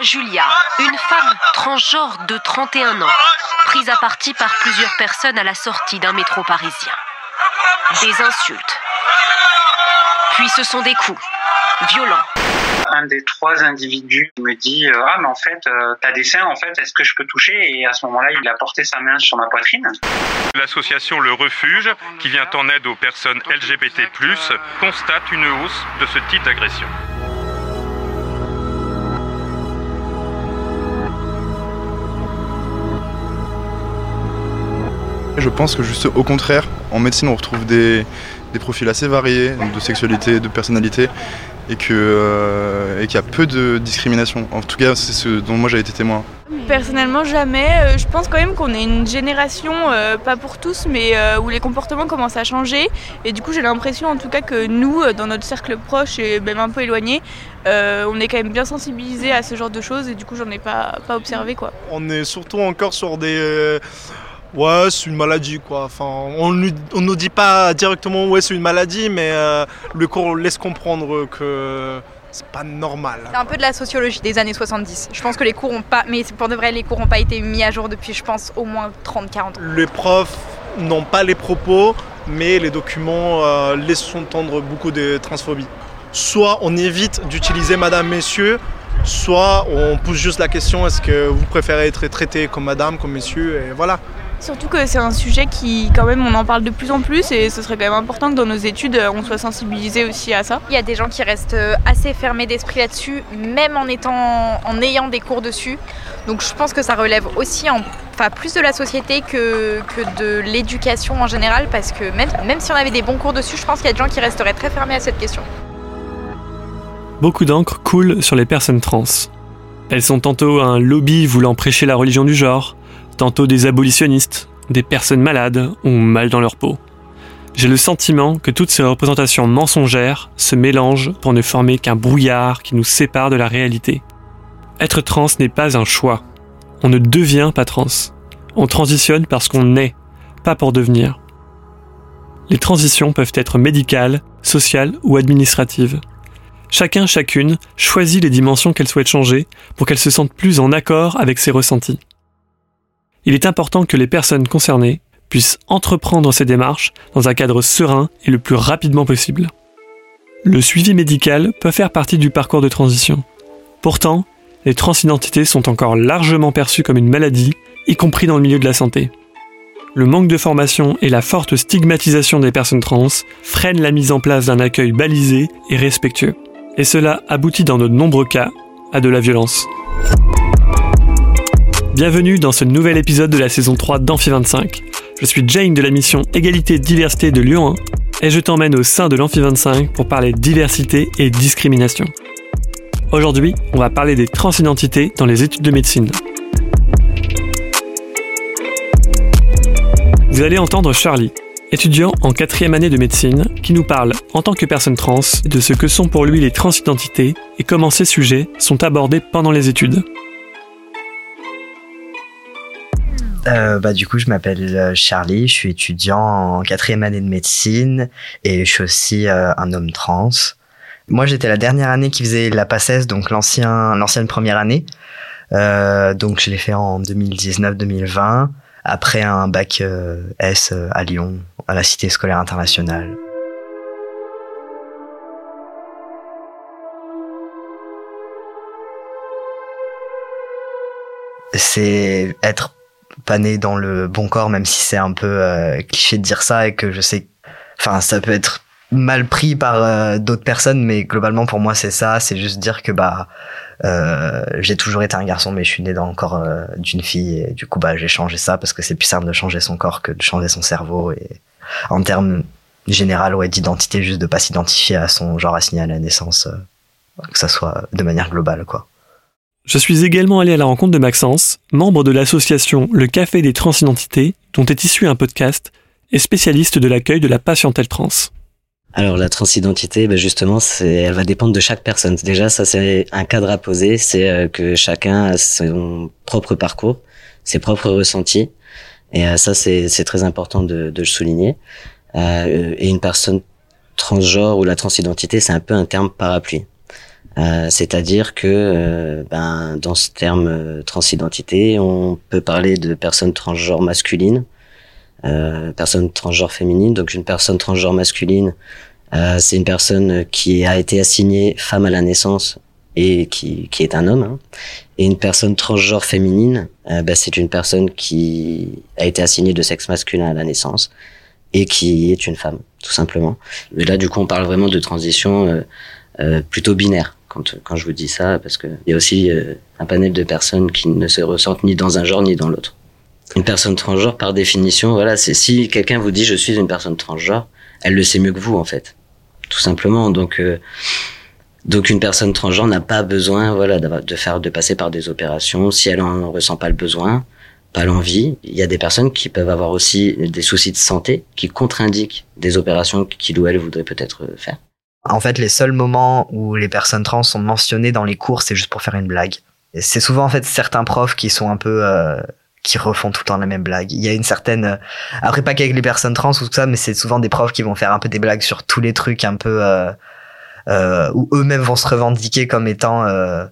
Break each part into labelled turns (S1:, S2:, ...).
S1: Julia, une femme transgenre de 31 ans, prise à partie par plusieurs personnes à la sortie d'un métro parisien. Des insultes. Puis ce sont des coups, violents.
S2: Un des trois individus me dit euh, Ah, mais en fait, euh, t'as des seins, en fait, est-ce que je peux toucher? Et à ce moment-là, il a porté sa main sur ma poitrine.
S3: L'association Le Refuge, qui vient en aide aux personnes LGBT, constate une hausse de ce type d'agression.
S4: Je pense que juste au contraire, en médecine, on retrouve des, profils assez variés de sexualité, de personnalité, et euh, qu'il y a peu de discrimination. En tout cas, c'est ce dont moi j'ai été témoin.
S5: Personnellement, jamais. Euh, je pense quand même qu'on est une génération, euh, pas pour tous, mais où les comportements commencent à changer. Et du coup, j'ai l'impression en tout cas que nous, dans notre cercle proche et même un peu éloigné, on est quand même bien sensibilisés à ce genre de choses et du coup, j'en ai pas, pas observé. Quoi.
S6: On est surtout encore sur des Ouais, c'est une maladie quoi. Enfin, on ne nous dit pas directement ouais c'est une maladie, mais euh, le cours laisse comprendre que c'est pas normal.
S7: C'est un peu de la sociologie des années 70. Je pense que les cours ont pas, mais pour de vrai, les cours n'ont pas été mis à jour depuis, je pense, au moins 30-40 ans.
S6: Les profs n'ont pas les propos, mais les documents euh, laissent entendre beaucoup de transphobie. Soit on évite d'utiliser Madame, Messieurs, soit on pousse juste la question est-ce que vous préférez être traité comme Madame, comme Messieurs, et voilà.
S5: Surtout que c'est un sujet qui, quand même, on en parle de plus en plus et ce serait quand même important que dans nos études, on soit sensibilisé aussi à ça.
S7: Il y a des gens qui restent euh, assez fermés d'esprit là-dessus, même en, étant, en ayant des cours dessus. Donc je pense que ça relève aussi en, enfin, plus de la société que, que de l'éducation en général, parce que même, même si on avait des bons cours dessus, je pense qu'il y a des gens qui resteraient très fermés à cette question.
S8: Beaucoup d'encre coule sur les personnes trans. Elles sont tantôt un lobby voulant prêcher la religion du genre, tantôt des abolitionnistes, des personnes malades ou mal dans leur peau. J'ai le sentiment que toutes ces représentations mensongères se mélangent pour ne former qu'un brouillard qui nous sépare de la réalité. Être trans n'est pas un choix. On ne devient pas trans. On transitionne parce qu'on est, pas pour devenir. Les transitions peuvent être médicales, sociales ou administratives. Chacun, chacune choisit les dimensions qu'elle souhaite changer pour qu'elle se sente plus en accord avec ses ressentis il est important que les personnes concernées puissent entreprendre ces démarches dans un cadre serein et le plus rapidement possible. Le suivi médical peut faire partie du parcours de transition. Pourtant, les transidentités sont encore largement perçues comme une maladie, y compris dans le milieu de la santé. Le manque de formation et la forte stigmatisation des personnes trans freinent la mise en place d'un accueil balisé et respectueux. Et cela aboutit dans de nombreux cas à de la violence. Bienvenue dans ce nouvel épisode de la saison 3 d'Amphi 25. Je suis Jane de la mission Égalité Diversité de Lyon 1 et je t'emmène au sein de l'Amphi 25 pour parler diversité et discrimination. Aujourd'hui, on va parler des transidentités dans les études de médecine. Vous allez entendre Charlie, étudiant en quatrième année de médecine, qui nous parle en tant que personne trans de ce que sont pour lui les transidentités et comment ces sujets sont abordés pendant les études.
S9: Euh, bah, du coup, je m'appelle euh, Charlie, je suis étudiant en quatrième année de médecine et je suis aussi euh, un homme trans. Moi, j'étais la dernière année qui faisait la PACES, donc l'ancien, l'ancienne première année. Euh, donc, je l'ai fait en 2019-2020, après un bac S à Lyon, à la Cité scolaire internationale. C'est être pas né dans le bon corps, même si c'est un peu euh, cliché de dire ça et que je sais, enfin, ça peut être mal pris par euh, d'autres personnes, mais globalement pour moi c'est ça, c'est juste dire que bah euh, j'ai toujours été un garçon, mais je suis né dans le corps d'une fille et du coup bah j'ai changé ça parce que c'est plus simple de changer son corps que de changer son cerveau et en termes général ouais d'identité juste de pas s'identifier à son genre assigné à la naissance, que ça soit de manière globale quoi.
S8: Je suis également allé à la rencontre de Maxence, membre de l'association Le Café des Transidentités, dont est issu un podcast, et spécialiste de l'accueil de la patientèle trans.
S10: Alors la transidentité, ben justement, elle va dépendre de chaque personne. Déjà, ça c'est un cadre à poser, c'est euh, que chacun a son propre parcours, ses propres ressentis, et euh, ça c'est, très important de, de le souligner. Euh, et une personne transgenre ou la transidentité, c'est un peu un terme parapluie. Euh, c'est-à-dire que euh, ben, dans ce terme euh, transidentité, on peut parler de personnes transgenres masculines, euh, personnes transgenres féminines. Donc une personne transgenre masculine, c'est une personne qui a été assignée femme à la naissance et qui, qui est un homme. Hein. Et une personne transgenre féminine, ben, c'est une personne qui a été assignée de sexe masculin à la naissance et qui est une femme, tout simplement. Mais là, du coup, on parle vraiment de transition plutôt binaire quand, quand je vous dis ça, parce qu'il y a aussi euh, un panel de personnes qui ne se ressentent ni dans un genre ni dans l'autre. Une personne transgenre, par définition, voilà, c'est si quelqu'un vous dit je suis une personne transgenre, elle le sait mieux que vous en fait, tout simplement. Donc euh, donc une personne transgenre n'a pas besoin, voilà, de faire de passer par des opérations si elle en ressent pas le besoin, pas l'envie. Il y a des personnes qui peuvent avoir aussi des soucis de santé qui contre-indiquent des opérations qu'il ou elle voudrait peut-être faire.
S9: En fait, les seuls moments où les personnes trans sont mentionnées dans les cours, c'est juste pour faire une blague. C'est souvent en fait certains profs qui sont un peu euh, qui refont tout le temps la même blague. Il y a une certaine euh, après pas qu'avec les personnes trans ou tout ça, mais c'est souvent des profs qui vont faire un peu des blagues sur tous les trucs un peu euh, euh où eux-mêmes vont se revendiquer comme étant euh,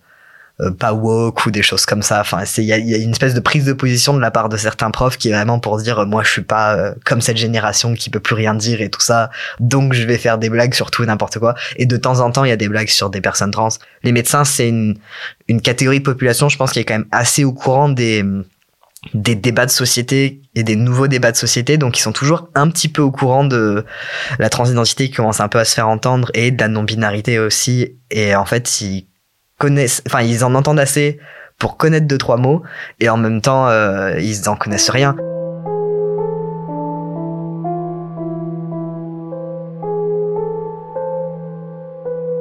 S9: pas woke ou des choses comme ça. Enfin, il y a, y a, une espèce de prise de position de la part de certains profs qui est vraiment pour dire moi je suis pas euh, comme cette génération qui peut plus rien dire et tout ça, donc je vais faire des blagues sur tout n'importe quoi. Et de temps en temps il y a des blagues sur des personnes trans. Les médecins c'est une une catégorie de population, je pense qui est quand même assez au courant des des débats de société et des nouveaux débats de société, donc ils sont toujours un petit peu au courant de la transidentité qui commence un peu à se faire entendre et de la non-binarité aussi. Et en fait, ils connaissent, enfin ils en entendent assez pour connaître deux trois mots et en même temps euh, ils en connaissent rien.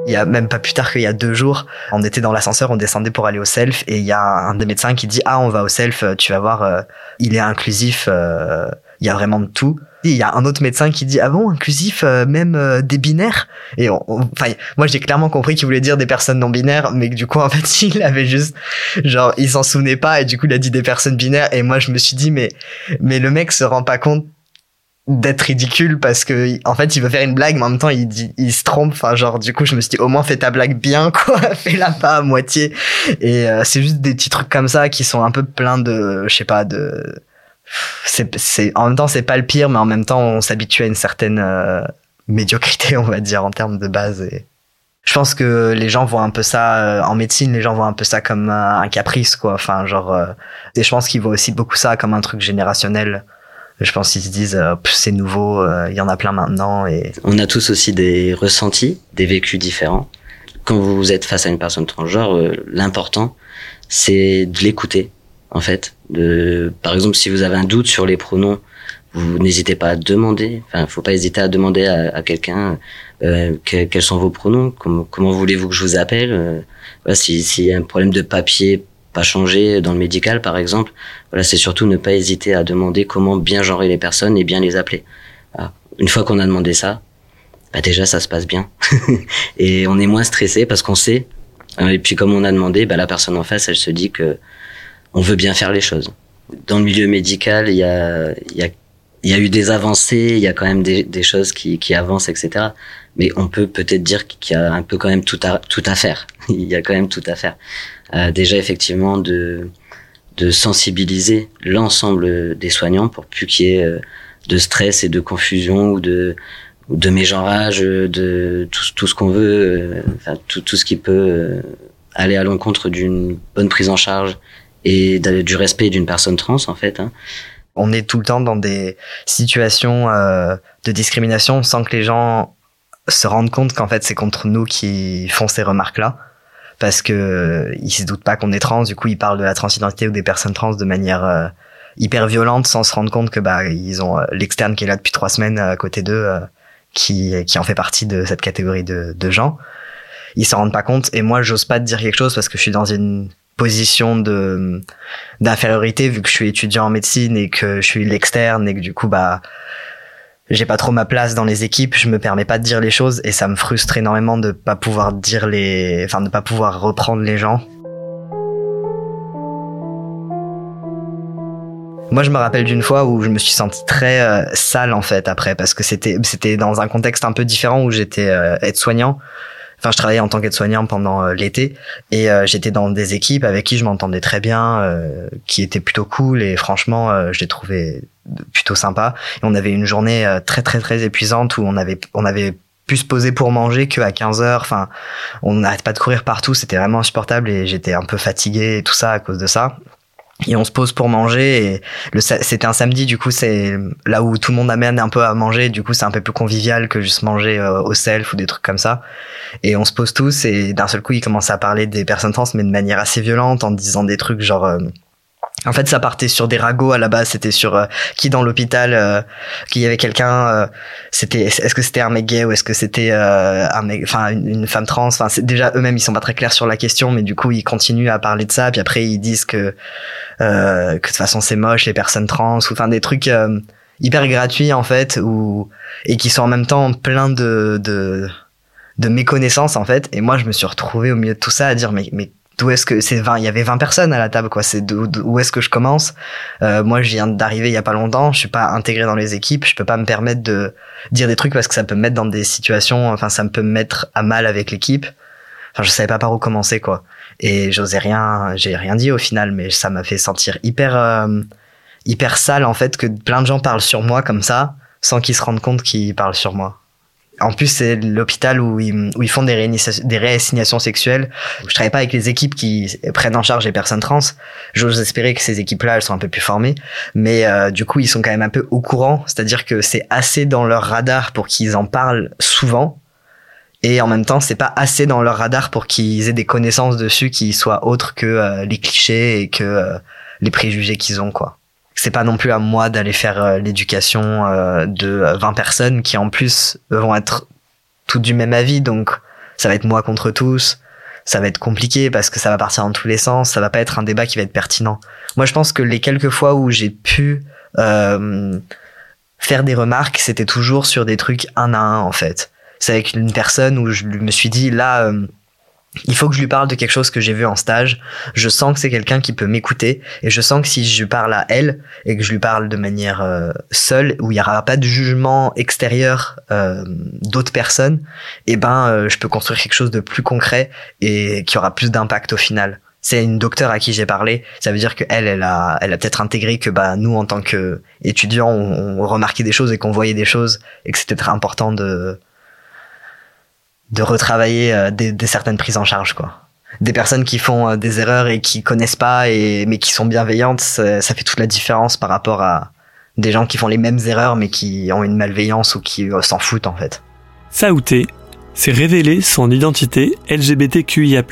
S9: Il y a même pas plus tard qu'il y a deux jours, on était dans l'ascenseur, on descendait pour aller au self et il y a un des médecins qui dit ah on va au self, tu vas voir, euh, il est inclusif, euh, il y a vraiment de tout il y a un autre médecin qui dit ah bon inclusif euh, même euh, des binaires? Et enfin moi j'ai clairement compris qu'il voulait dire des personnes non binaires mais que du coup en fait il avait juste genre il s'en souvenait pas et du coup il a dit des personnes binaires et moi je me suis dit mais mais le mec se rend pas compte d'être ridicule parce que en fait il veut faire une blague mais en même temps il dit il se trompe enfin genre du coup je me suis dit au moins fais ta blague bien quoi fais-la pas à moitié. Et euh, c'est juste des petits trucs comme ça qui sont un peu pleins de je sais pas de en même temps, c'est pas le pire, mais en même temps, on s'habitue à une certaine euh, médiocrité, on va dire, en termes de base. Et je pense que les gens voient un peu ça euh, en médecine, les gens voient un peu ça comme un caprice, quoi. Enfin, genre, euh, et je pense qu'ils voient aussi beaucoup ça comme un truc générationnel. Je pense qu'ils se disent, c'est nouveau, il y en a plein maintenant. Et
S10: on a tous aussi des ressentis, des vécus différents. Quand vous êtes face à une personne transgenre, l'important, c'est de l'écouter en fait. Par exemple, si vous avez un doute sur les pronoms, vous n'hésitez pas à demander. Enfin, faut pas hésiter à demander à, quelqu'un euh, quels sont vos pronoms, comment, voulez-vous que je vous appelle. Euh, voilà, S'il si y a un problème de papier pas changé dans le médical, par exemple, voilà, c'est surtout ne pas hésiter à demander comment bien genrer les personnes et bien les appeler. Une fois qu'on a demandé ça, bah déjà ça se passe bien et on est moins stressé parce qu'on sait. Et puis comme on a demandé, bah, la personne en face, elle se dit que on veut bien faire les choses. Dans le milieu médical, il y a, eu des avancées, il y a quand même des, choses qui, avancent, etc. Mais on peut peut-être dire qu'il y a un peu quand même tout à, faire. il y a quand même tout à faire. Euh, déjà, effectivement, de, sensibiliser l'ensemble des soignants pour plus qu'il y ait euh, de stress et de confusion ou de, de mégenrage, de tout, ce qu'on veut, euh, tout, ce qui peut aller à l'encontre d'une bonne prise en charge et du respect d'une personne trans en fait. Hein.
S9: On est tout le temps dans des situations euh, de discrimination sans que les gens se rendent compte qu'en fait c'est contre nous qui font ces remarques-là parce que euh, ils se doutent pas qu'on est trans. Du coup, ils parlent de la transidentité ou des personnes trans de manière euh, hyper violente sans se rendre compte que bah ils ont l'externe qui est là depuis trois semaines à côté d'eux qui qui en fait partie de cette catégorie de, de gens. Ils s'en rendent pas compte et moi j'ose pas te dire quelque chose parce que je suis dans une position de d'infériorité vu que je suis étudiant en médecine et que je suis l'externe et que du coup bah j'ai pas trop ma place dans les équipes, je me permets pas de dire les choses et ça me frustre énormément de pas pouvoir dire les enfin de pas pouvoir reprendre les gens. Moi, je me rappelle d'une fois où je me suis senti très euh, sale en fait après parce que c'était c'était dans un contexte un peu différent où j'étais euh, aide-soignant Enfin, je travaillais en tant qu'aide-soignant pendant l'été et j'étais dans des équipes avec qui je m'entendais très bien, qui étaient plutôt cool et franchement, je les trouvais plutôt sympas. On avait une journée très très très épuisante où on avait on avait pu se poser pour manger qu'à 15 heures. Enfin, on n'arrête pas de courir partout. C'était vraiment insupportable et j'étais un peu fatigué et tout ça à cause de ça. Et on se pose pour manger et c'était un samedi du coup c'est là où tout le monde amène un peu à manger. Du coup c'est un peu plus convivial que juste manger euh, au self ou des trucs comme ça. Et on se pose tous et d'un seul coup il commence à parler des personnes trans mais de manière assez violente en disant des trucs genre euh, en fait, ça partait sur des ragots à la base. C'était sur euh, qui dans l'hôpital, euh, qu'il y avait quelqu'un. Euh, c'était est-ce que c'était un mec gay ou est-ce que c'était un mec, enfin une, femme trans? Enfin, déjà eux-mêmes ils sont pas très clairs sur la question, mais du coup ils continuent à parler de ça. Puis après ils disent que que de toute façon c'est moche les personnes trans ou enfin des trucs hyper gratuits en fait ou et qui sont en même temps plein de de de méconnaissance en fait. Et moi je me suis retrouvé au milieu de tout ça à dire mais mais d'où est-ce que c'est 20 il y avait 20 personnes à la table quoi. C'est où est-ce que je commence? Euh, moi je viens d'arriver il y a pas longtemps je suis pas intégré dans les équipes je peux pas me permettre de dire des trucs parce que ça peut me mettre dans des situations enfin ça me peut me mettre à mal avec l'équipe. Enfin je savais pas par où commencer quoi. Et j'osais rien j'ai rien dit au final mais ça m'a fait sentir hyper euh, hyper sale en fait que plein de gens parlent sur moi comme ça sans qu'ils se rendent compte qu'ils parlent sur moi en plus, c'est l'hôpital où ils, où ils font des, des réassignations sexuelles. Je travaille pas avec les équipes qui prennent en charge les personnes trans. J'ose espérer que ces équipes-là, elles sont un peu plus formées. Mais euh, du coup, ils sont quand même un peu au courant. C'est-à-dire que c'est assez dans leur radar pour qu'ils en parlent souvent. Et en même temps, c'est pas assez dans leur radar pour qu'ils aient des connaissances dessus qui soient autres que euh, les clichés et que euh, les préjugés qu'ils ont, quoi c'est pas non plus à moi d'aller faire euh, l'éducation euh, de 20 personnes qui en plus vont être toutes du même avis. Donc ça va être moi contre tous. Ça va être compliqué parce que ça va partir dans tous les sens. Ça va pas être un débat qui va être pertinent. Moi je pense que les quelques fois où j'ai pu euh, faire des remarques c'était toujours sur des trucs un à un en fait. C'est avec une personne où je me suis dit là il faut que je lui parle de quelque chose que j'ai vu en stage. Je sens que c'est quelqu'un qui peut m'écouter et je sens que si je parle à elle et que je lui parle de manière euh, seule, où il n'y aura pas de jugement extérieur euh, d'autres personnes, eh ben euh, je peux construire quelque chose de plus concret et qui aura plus d'impact au final. C'est une docteure à qui j'ai parlé. Ça veut dire que elle, a, elle a peut-être intégré que bah nous en tant que étudiants, on remarquait des choses et qu'on voyait des choses et que c'était très important de de retravailler euh, des, certaines prises en charge quoi des personnes qui font euh, des erreurs et qui connaissent pas et mais qui sont bienveillantes ça, fait toute la différence par rapport à des gens qui font les mêmes erreurs mais qui ont une malveillance ou qui euh, s'en foutent en fait
S8: Saouté c'est révéler son identité LGBTQIA+.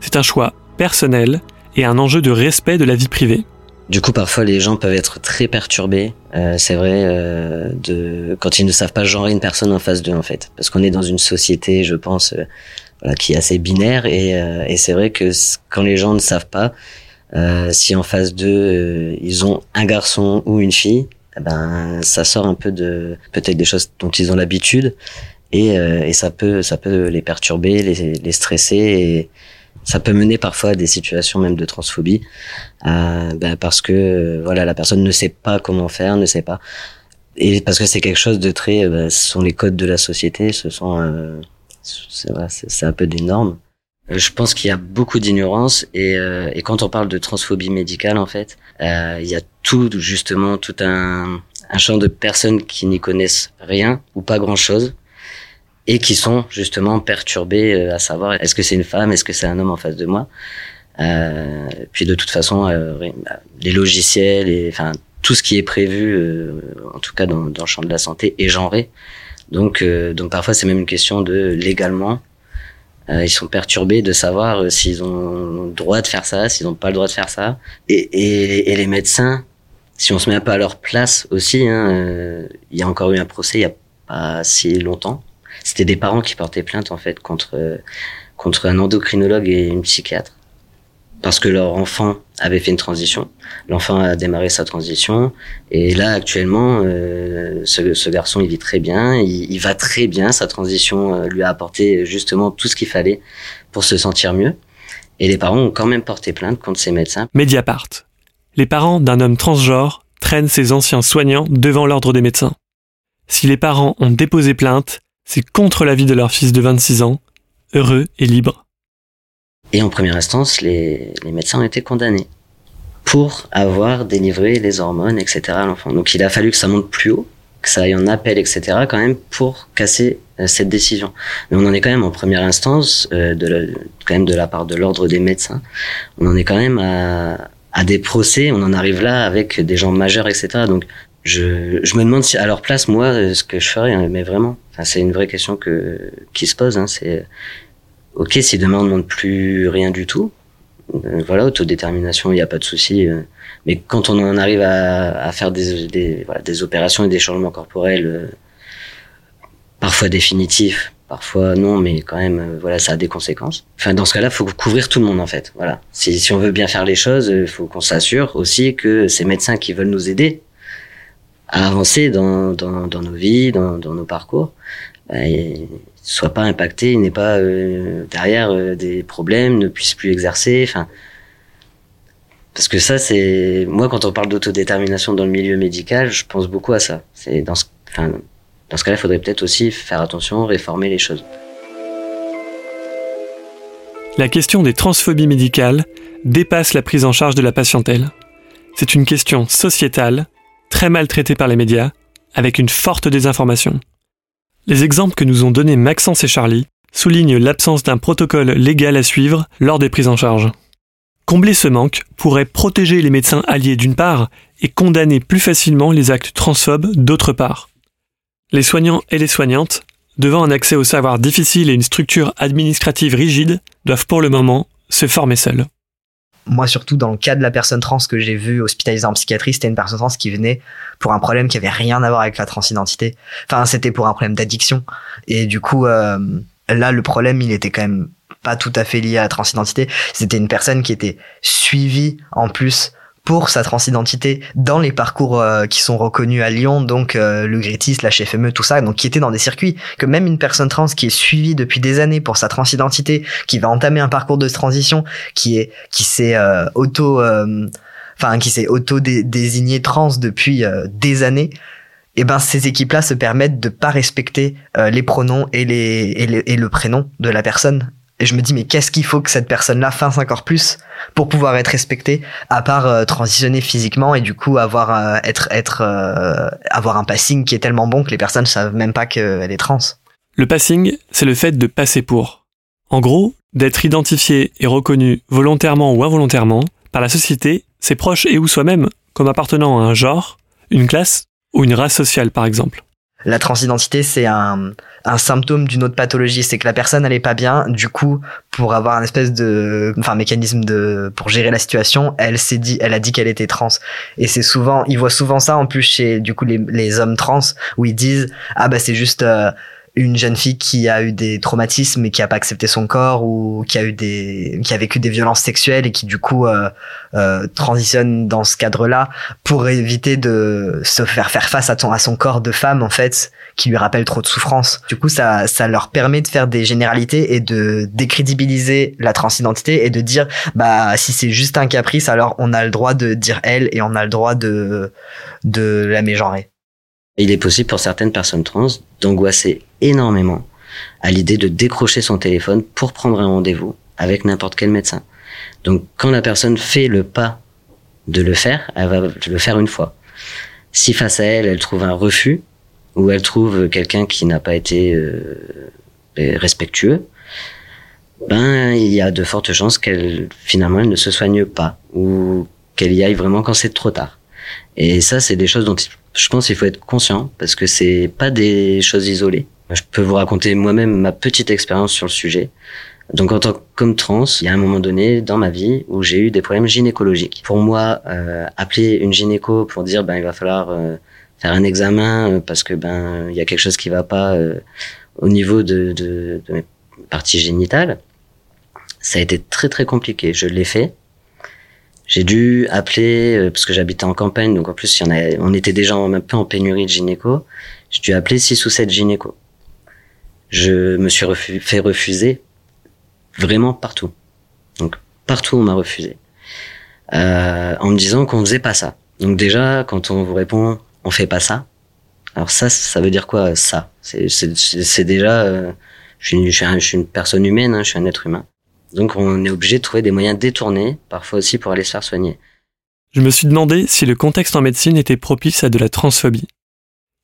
S8: C'est un choix personnel et un enjeu de respect de la vie privée.
S10: Du coup, parfois, les gens peuvent être très perturbés. Euh, c'est vrai euh, de quand ils ne savent pas genrer une personne en face d'eux, en fait, parce qu'on est dans une société, je pense, euh, voilà, qui est assez binaire, et, et c'est vrai que quand les gens ne savent pas si en face d'eux ils ont un garçon ou une fille, eh ben ça sort un peu de peut-être des choses dont ils ont l'habitude, et, et ça peut ça peut les perturber, les, les stresser. Et, ça peut mener parfois à des situations même de transphobie euh, ben parce que euh, voilà la personne ne sait pas comment faire ne sait pas. Et parce que c'est quelque chose de très ben, ce sont les codes de la société ce sont euh, c'est un peu des normes. Euh, je pense qu'il y a beaucoup d'ignorance et, et quand on parle de transphobie médicale en fait il y a tout justement tout un, un champ de personnes qui n'y connaissent rien ou pas grand chose et qui sont justement perturbés euh, à savoir est-ce que c'est une femme, est-ce que c'est un homme en face de moi? Euh, puis de toute façon, euh, bah, les logiciels et enfin tout ce qui est prévu, euh, en tout cas dans, dans, le champ de la santé, est genré. Donc, donc parfois c'est même une question de légalement, ils sont perturbés de savoir s'ils ont le droit de faire ça, s'ils n'ont pas le droit de faire ça. Et, et, et, les médecins, si on se met un peu à leur place aussi, hein, il y a encore eu un procès il y a pas si longtemps c'était des parents qui portaient plainte en fait contre contre un endocrinologue et une psychiatre parce que leur enfant avait fait une transition. L'enfant a démarré sa transition et là actuellement, euh, ce, ce, garçon il vit très bien, il, il va très bien. Sa transition euh, lui a apporté justement tout ce qu'il fallait pour se sentir mieux. Et les parents ont quand même porté plainte contre ces médecins.
S8: Mediapart. Les parents d'un homme transgenre traînent ses anciens soignants devant l'ordre des médecins. Si les parents ont déposé plainte, c'est contre l'avis de leur fils de 26 ans, heureux et libres.
S10: Et en première instance, les, les médecins ont été condamnés pour avoir délivré les hormones, etc. à l'enfant. Donc il a fallu que ça monte plus haut, que ça aille en appel, etc. quand même pour casser euh, cette décision. Mais on en est quand même en première instance, euh, de la, quand même de la part de l'ordre des médecins, on en est quand même à, à des procès, on en arrive là avec des gens majeurs, etc. Donc je, je me demande si à leur place, moi, euh, ce que je ferais, hein, mais vraiment, c'est une vraie question que, qui se pose. Hein, c'est ok si demain on ne demande plus rien du tout, euh, voilà, autodétermination, il n'y a pas de souci. euh, mais quand on en arrive à, à faire des, des, voilà, des opérations et des changements corporels, euh, parfois définitifs, parfois non, mais quand même, euh, voilà, ça a des conséquences. Enfin, dans ce cas-là, il faut couvrir tout le monde en fait. Voilà. Si, si on veut bien faire les choses, il faut qu'on s'assure aussi que ces médecins qui veulent nous aider à avancer dans, dans, dans nos vies, dans, dans nos parcours, bah, soient pas impactés, n'aient pas euh, derrière euh, des problèmes, ne puissent plus exercer. Enfin, parce que ça, c'est moi quand on parle d'autodétermination dans le milieu médical, je pense beaucoup à ça. C'est dans ce, enfin, dans ce cas-là, il faudrait peut-être aussi faire attention, réformer les choses.
S8: La question des transphobies médicales dépasse la prise en charge de la patientèle. C'est une question sociétale, très mal traitée par les médias, avec une forte désinformation. Les exemples que nous ont donnés Maxence et Charlie soulignent l'absence d'un protocole légal à suivre lors des prises en charge. Combler ce manque pourrait protéger les médecins alliés d'une part et condamner plus facilement les actes transphobes d'autre part. Les soignants et les soignantes, devant un accès au savoir difficile et une structure administrative rigide, doivent pour le moment se former seuls.
S9: Moi, surtout dans le cas de la personne trans que j'ai vue hospitalisée en psychiatrie, c'était une personne trans qui venait pour un problème qui avait rien à voir avec la transidentité. Enfin, c'était pour un problème d'addiction. Et du coup, euh, là, le problème, il était quand même pas tout à fait lié à la transidentité. C'était une personne qui était suivie en plus pour sa transidentité dans les parcours euh, qui sont reconnus à Lyon, donc euh, le Grétis, la FME, tout ça, donc qui était dans des circuits que même une personne trans qui est suivie depuis des années pour sa transidentité, qui va entamer un parcours de transition, qui est qui s'est euh, auto, enfin qui s'est auto désigné trans depuis des années, et ben ces équipes-là se permettent de pas respecter les pronoms et les, et les et le prénom de la personne et je me dis, mais qu'est-ce qu'il faut que cette personne-là fasse encore plus pour pouvoir être respectée, à part euh, transitionner physiquement et du coup avoir euh, être être euh, avoir un passing qui est tellement bon que les personnes savent même pas qu'elle est trans.
S8: Le passing, c'est le fait de passer pour. En gros, d'être identifié et reconnu volontairement ou involontairement par la société, ses proches et ou soi-même comme appartenant à un genre, une classe ou une race sociale par exemple.
S9: La transidentité, c'est un, un symptôme d'une autre pathologie. C'est que la personne, elle est pas bien. Du coup, pour avoir un espèce de, enfin, mécanisme de, pour gérer la situation, elle s'est dit, elle a dit qu'elle était trans. Et c'est souvent, ils voient souvent ça en plus chez, du coup, les, les hommes trans, où ils disent, ah bah c'est juste, euh, une jeune fille qui a eu des traumatismes et qui a pas accepté son corps ou qui a eu des qui a vécu des violences sexuelles et qui du coup euh, euh, transitionne dans ce cadre-là pour éviter de se faire faire face à son à son corps de femme en fait qui lui rappelle trop de souffrance. Du coup ça ça leur permet de faire des généralités et de décrédibiliser la transidentité et de dire bah si c'est juste un caprice alors on a le droit de dire elle et on a le droit de de la mégenrer.
S10: Il est possible pour certaines personnes trans d'angoisser énormément à l'idée de décrocher son téléphone pour prendre un rendez-vous avec n'importe quel médecin. Donc quand la personne fait le pas de le faire, elle va le faire une fois. Si face à elle, elle trouve un refus ou elle trouve quelqu'un qui n'a pas été euh, respectueux, ben il y a de fortes chances qu'elle finalement elle ne se soigne pas ou qu'elle y aille vraiment quand c'est trop tard. Et ça, c'est des choses dont je pense qu'il faut être conscient parce que c'est pas des choses isolées. Je peux vous raconter moi-même ma petite expérience sur le sujet. Donc en tant que trans, il y a un moment donné dans ma vie où j'ai eu des problèmes gynécologiques. Pour moi, euh, appeler une gynéco pour dire ben il va falloir euh, faire un examen euh, parce que ben il y a quelque chose qui va pas euh, au niveau de, de, de mes parties génitales, ça a été très très compliqué. Je l'ai fait. J'ai dû appeler euh, parce que j'habitais en campagne, donc en plus il y en a, on était déjà un peu en pénurie de gynéco. J'ai dû appeler six ou sept gynécos. Je me suis refu fait refuser vraiment partout. Donc partout on m'a refusé euh, en me disant qu'on faisait pas ça. Donc déjà quand on vous répond on fait pas ça. Alors ça ça veut dire quoi ça? C'est déjà euh, je suis, je une personne humaine, hein, je suis un être humain. Donc on est obligé de trouver des moyens détournés, parfois aussi pour aller se faire soigner.
S8: Je me suis demandé si le contexte en médecine était propice à de la transphobie.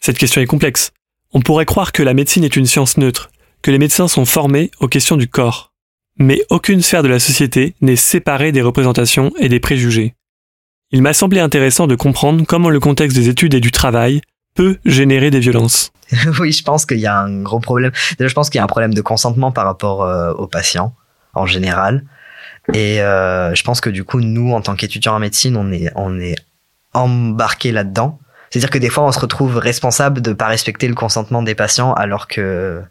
S8: Cette question est complexe. On pourrait croire que la médecine est une science neutre, que les médecins sont formés aux questions du corps. Mais aucune sphère de la société n'est séparée des représentations et des préjugés. Il m'a semblé intéressant de comprendre comment le contexte des études et du travail peut générer des violences.
S9: oui, je pense qu'il y a un gros problème. Déjà, je pense qu'il y a un problème de consentement par rapport euh, aux patients en général. Et euh, je pense que du coup, nous, en tant qu'étudiants en médecine, on est, on est là-dedans. C'est-à-dire que des fois, on se retrouve responsable de pas respecter le consentement des patients, alors que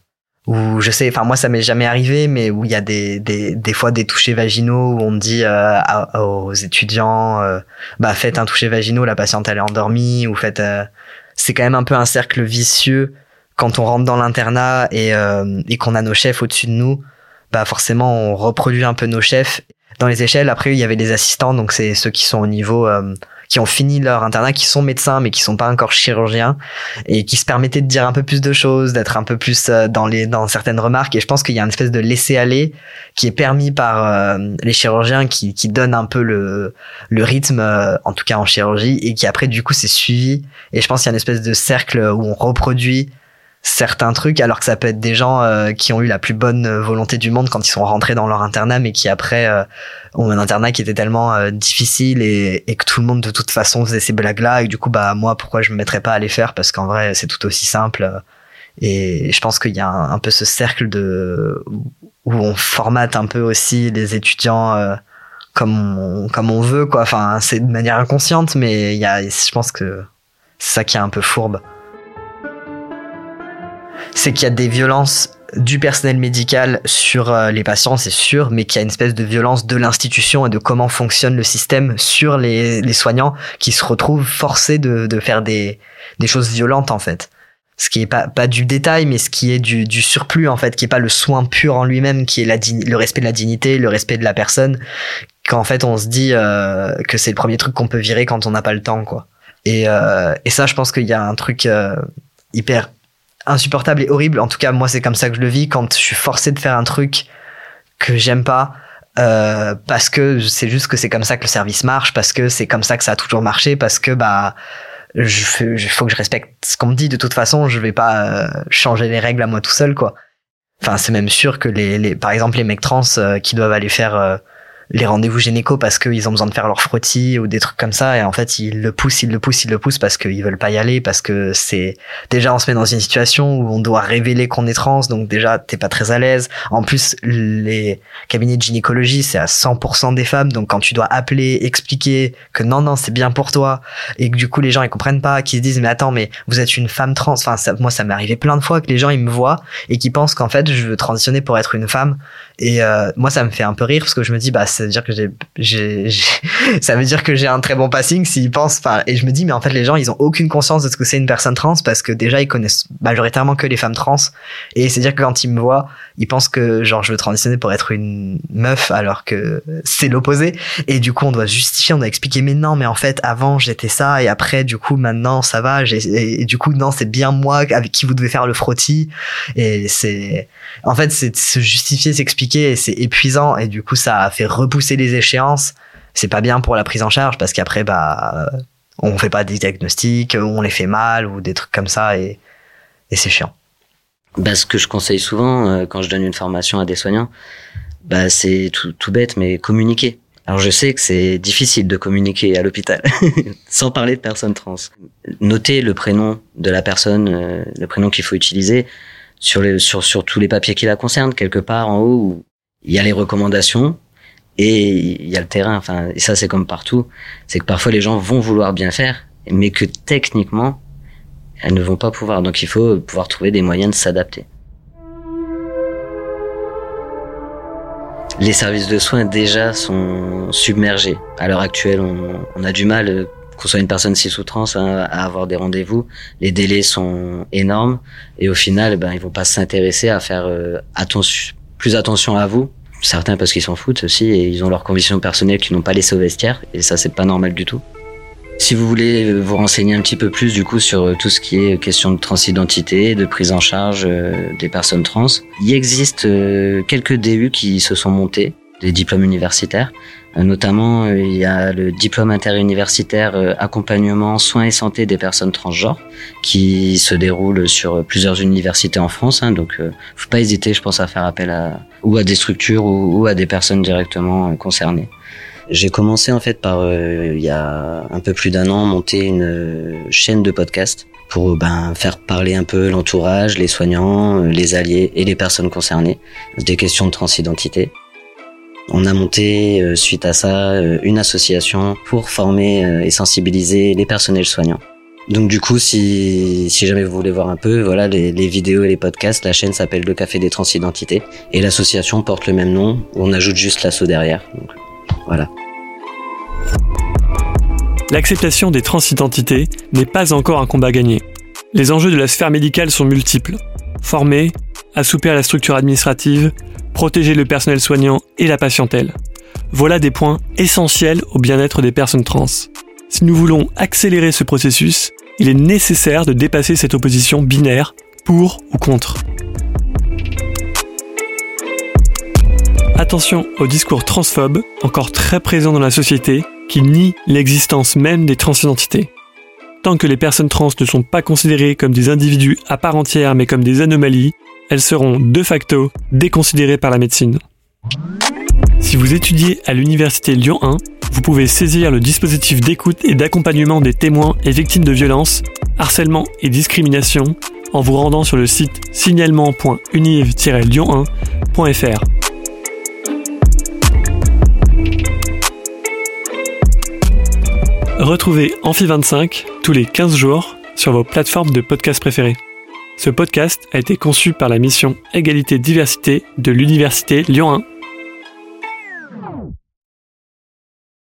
S9: où je sais, enfin moi ça m'est jamais arrivé, mais où il y a des, des, des fois des touchés vaginaux où on dit euh, aux étudiants, euh, bah faites un toucher vaginaux, la patiente elle est endormie, ou faites, euh, c'est quand même un peu un cercle vicieux quand on rentre dans l'internat et, et qu'on a nos chefs au-dessus de nous, bah forcément on reproduit un peu nos chefs. Dans les échelles, après il y avait les assistants, donc c'est ceux qui sont au niveau qui ont fini leur internat, qui sont médecins mais qui sont pas encore chirurgiens et qui se permettaient de dire un peu plus de choses, d'être un peu plus euh, dans les dans certaines remarques. Et je pense qu'il y a une espèce de laisser aller qui est permis par euh, les chirurgiens qui qui donne un peu le le rythme, euh, en tout cas en chirurgie, et qui après du coup c'est suivi. Et je pense qu'il y a une espèce de cercle où on reproduit certains trucs alors que ça peut être des gens euh, qui ont eu la plus bonne volonté du monde quand ils sont rentrés dans leur internat mais qui après euh, ont un internat qui était tellement euh, difficile et, et, que tout le monde de toute façon faisait ces blagues là et du coup bah moi pourquoi je me mettrais pas à les faire? Parce qu'en vrai c'est tout aussi simple. Et je pense qu'il y a un, peu ce cercle de où on formate un peu aussi les étudiants comme on, comme on veut quoi. Enfin c'est de manière inconsciente mais il y a je pense que c'est ça qui est un peu fourbe c'est qu'il y a des violences du personnel médical sur euh, les patients, c'est sûr, mais qu'il y a une espèce de violence de l'institution et de comment fonctionne le système sur les, les soignants qui se retrouvent forcés de, de faire des, des choses violentes en fait. Ce qui est pas, pas du détail, mais ce qui est du, du surplus en fait, qui est pas le soin pur en lui-même, qui est la, le respect de la dignité, le respect de la personne, qu'en fait on se dit euh, que c'est le premier truc qu'on peut virer quand on n'a pas le temps quoi. Et, euh, et ça, je pense qu'il y a un truc hyper insupportable et horrible. En tout cas, moi, c'est comme ça que je le vis quand je suis forcé de faire un truc que j'aime pas. Euh, parce que c'est juste que c'est comme ça que le service marche, parce que c'est comme ça que ça a toujours marché, parce que bah je, je faut que je respecte ce qu'on me dit. De toute façon, je vais pas euh, changer les règles à moi tout seul, quoi. Enfin, c'est même sûr que les, les, par exemple, les mecs trans euh, qui doivent aller faire euh, les rendez-vous gynéco parce qu'ils ont besoin de faire leur frottis ou des trucs comme ça et en fait ils le poussent, ils le poussent, ils le poussent parce qu'ils veulent pas y aller parce que c'est déjà on se met dans une situation où on doit révéler qu'on est trans donc déjà t'es pas très à l'aise. En plus les cabinets de gynécologie c'est à 100% des femmes donc quand tu dois appeler, expliquer que non non c'est bien pour toi et que du coup les gens ils comprennent pas, qu'ils se disent mais attends mais vous êtes une femme trans. Enfin ça, moi ça m'est arrivé plein de fois que les gens ils me voient et qui pensent qu'en fait je veux transitionner pour être une femme et euh, moi ça me fait un peu rire parce que je me dis bah ça veut dire que j'ai, j'ai, ça veut dire que j'ai un très bon passing s'ils pensent. Enfin, et je me dis, mais en fait, les gens, ils ont aucune conscience de ce que c'est une personne trans parce que déjà, ils connaissent majoritairement que les femmes trans. Et c'est dire que quand ils me voient, ils pensent que genre je veux transitionner pour être une meuf alors que c'est l'opposé. Et du coup, on doit justifier, on doit expliquer, mais non, mais en fait, avant j'étais ça et après, du coup, maintenant ça va. et du coup, non, c'est bien moi avec qui vous devez faire le frottis. Et c'est, en fait, c'est se justifier, s'expliquer, et c'est épuisant. Et du coup, ça a fait repousser les échéances. C'est pas bien pour la prise en charge parce qu'après, bah, on fait pas des diagnostics, on les fait mal ou des trucs comme ça, et, c'est chiant.
S10: Bah, ce que je conseille souvent euh, quand je donne une formation à des soignants, bah, c'est tout, tout bête, mais communiquer. Alors je sais que c'est difficile de communiquer à l'hôpital, sans parler de personnes trans. Notez le prénom de la personne, euh, le prénom qu'il faut utiliser, sur, les, sur, sur tous les papiers qui la concernent, quelque part en haut, il y a les recommandations et il y a le terrain. Enfin, et ça, c'est comme partout. C'est que parfois les gens vont vouloir bien faire, mais que techniquement, elles ne vont pas pouvoir. Donc il faut pouvoir trouver des moyens de s'adapter. Les services de soins déjà sont submergés. À l'heure actuelle, on, on, a du mal qu'on une personne cis ou trans, hein, à avoir des rendez-vous. Les délais sont énormes et au final, ben, ils vont pas s'intéresser à faire euh, attention, plus attention à vous. Certains parce qu'ils s'en foutent aussi et ils ont leurs conditions personnelles qui n'ont pas laissé au vestiaire et ça c'est pas normal du tout. Si vous voulez vous renseigner un petit peu plus du coup sur tout ce qui est question de transidentité, de prise en charge des personnes trans, il existe quelques DU qui se sont montés, des diplômes universitaires. Euh, notamment, euh, il y a le diplôme interuniversitaire euh, accompagnement soins et santé des personnes transgenres qui se déroule sur plusieurs universités en France. Hein, donc, faut pas hésiter, je pense, à faire appel à ou à des structures ou, à des personnes directement concernées. J'ai commencé en fait par il y a un peu plus d'un an monter une chaîne de podcast pour ben, faire parler un peu l'entourage, les soignants, les alliés et les personnes concernées des questions de transidentité. On a monté euh, suite à ça euh, une association pour former euh, et sensibiliser les personnels soignants. Donc du coup, si, jamais vous voulez voir un peu, voilà les, vidéos et les podcasts, la chaîne s'appelle Le Café des Transidentités et l'association porte le même nom. On ajoute juste l'assaut derrière. Voilà.
S8: L'acceptation des transidentités n'est pas encore un combat gagné. Les enjeux de la sphère médicale sont multiples. Former, assouplir la structure administrative, protéger le personnel soignant et la patientèle. Voilà des points essentiels au bien-être des personnes trans. Si nous voulons accélérer ce processus, il est nécessaire de dépasser cette opposition binaire pour ou contre. Attention au discours transphobe, encore très présent dans la société, qui nie l'existence même des transidentités. Tant que les personnes trans ne sont pas considérées comme des individus à part entière mais comme des anomalies, elles seront de facto déconsidérées par la médecine. Si vous étudiez à l'université Lyon 1, vous pouvez saisir le dispositif d'écoute et d'accompagnement des témoins et victimes de violences, harcèlement et discrimination en vous rendant sur le site signalement.univ-lyon1.fr. Retrouvez Amphi25 tous les 15 jours sur vos plateformes de podcast préférées. Ce podcast a été conçu par la mission Égalité-Diversité de l'Université Lyon 1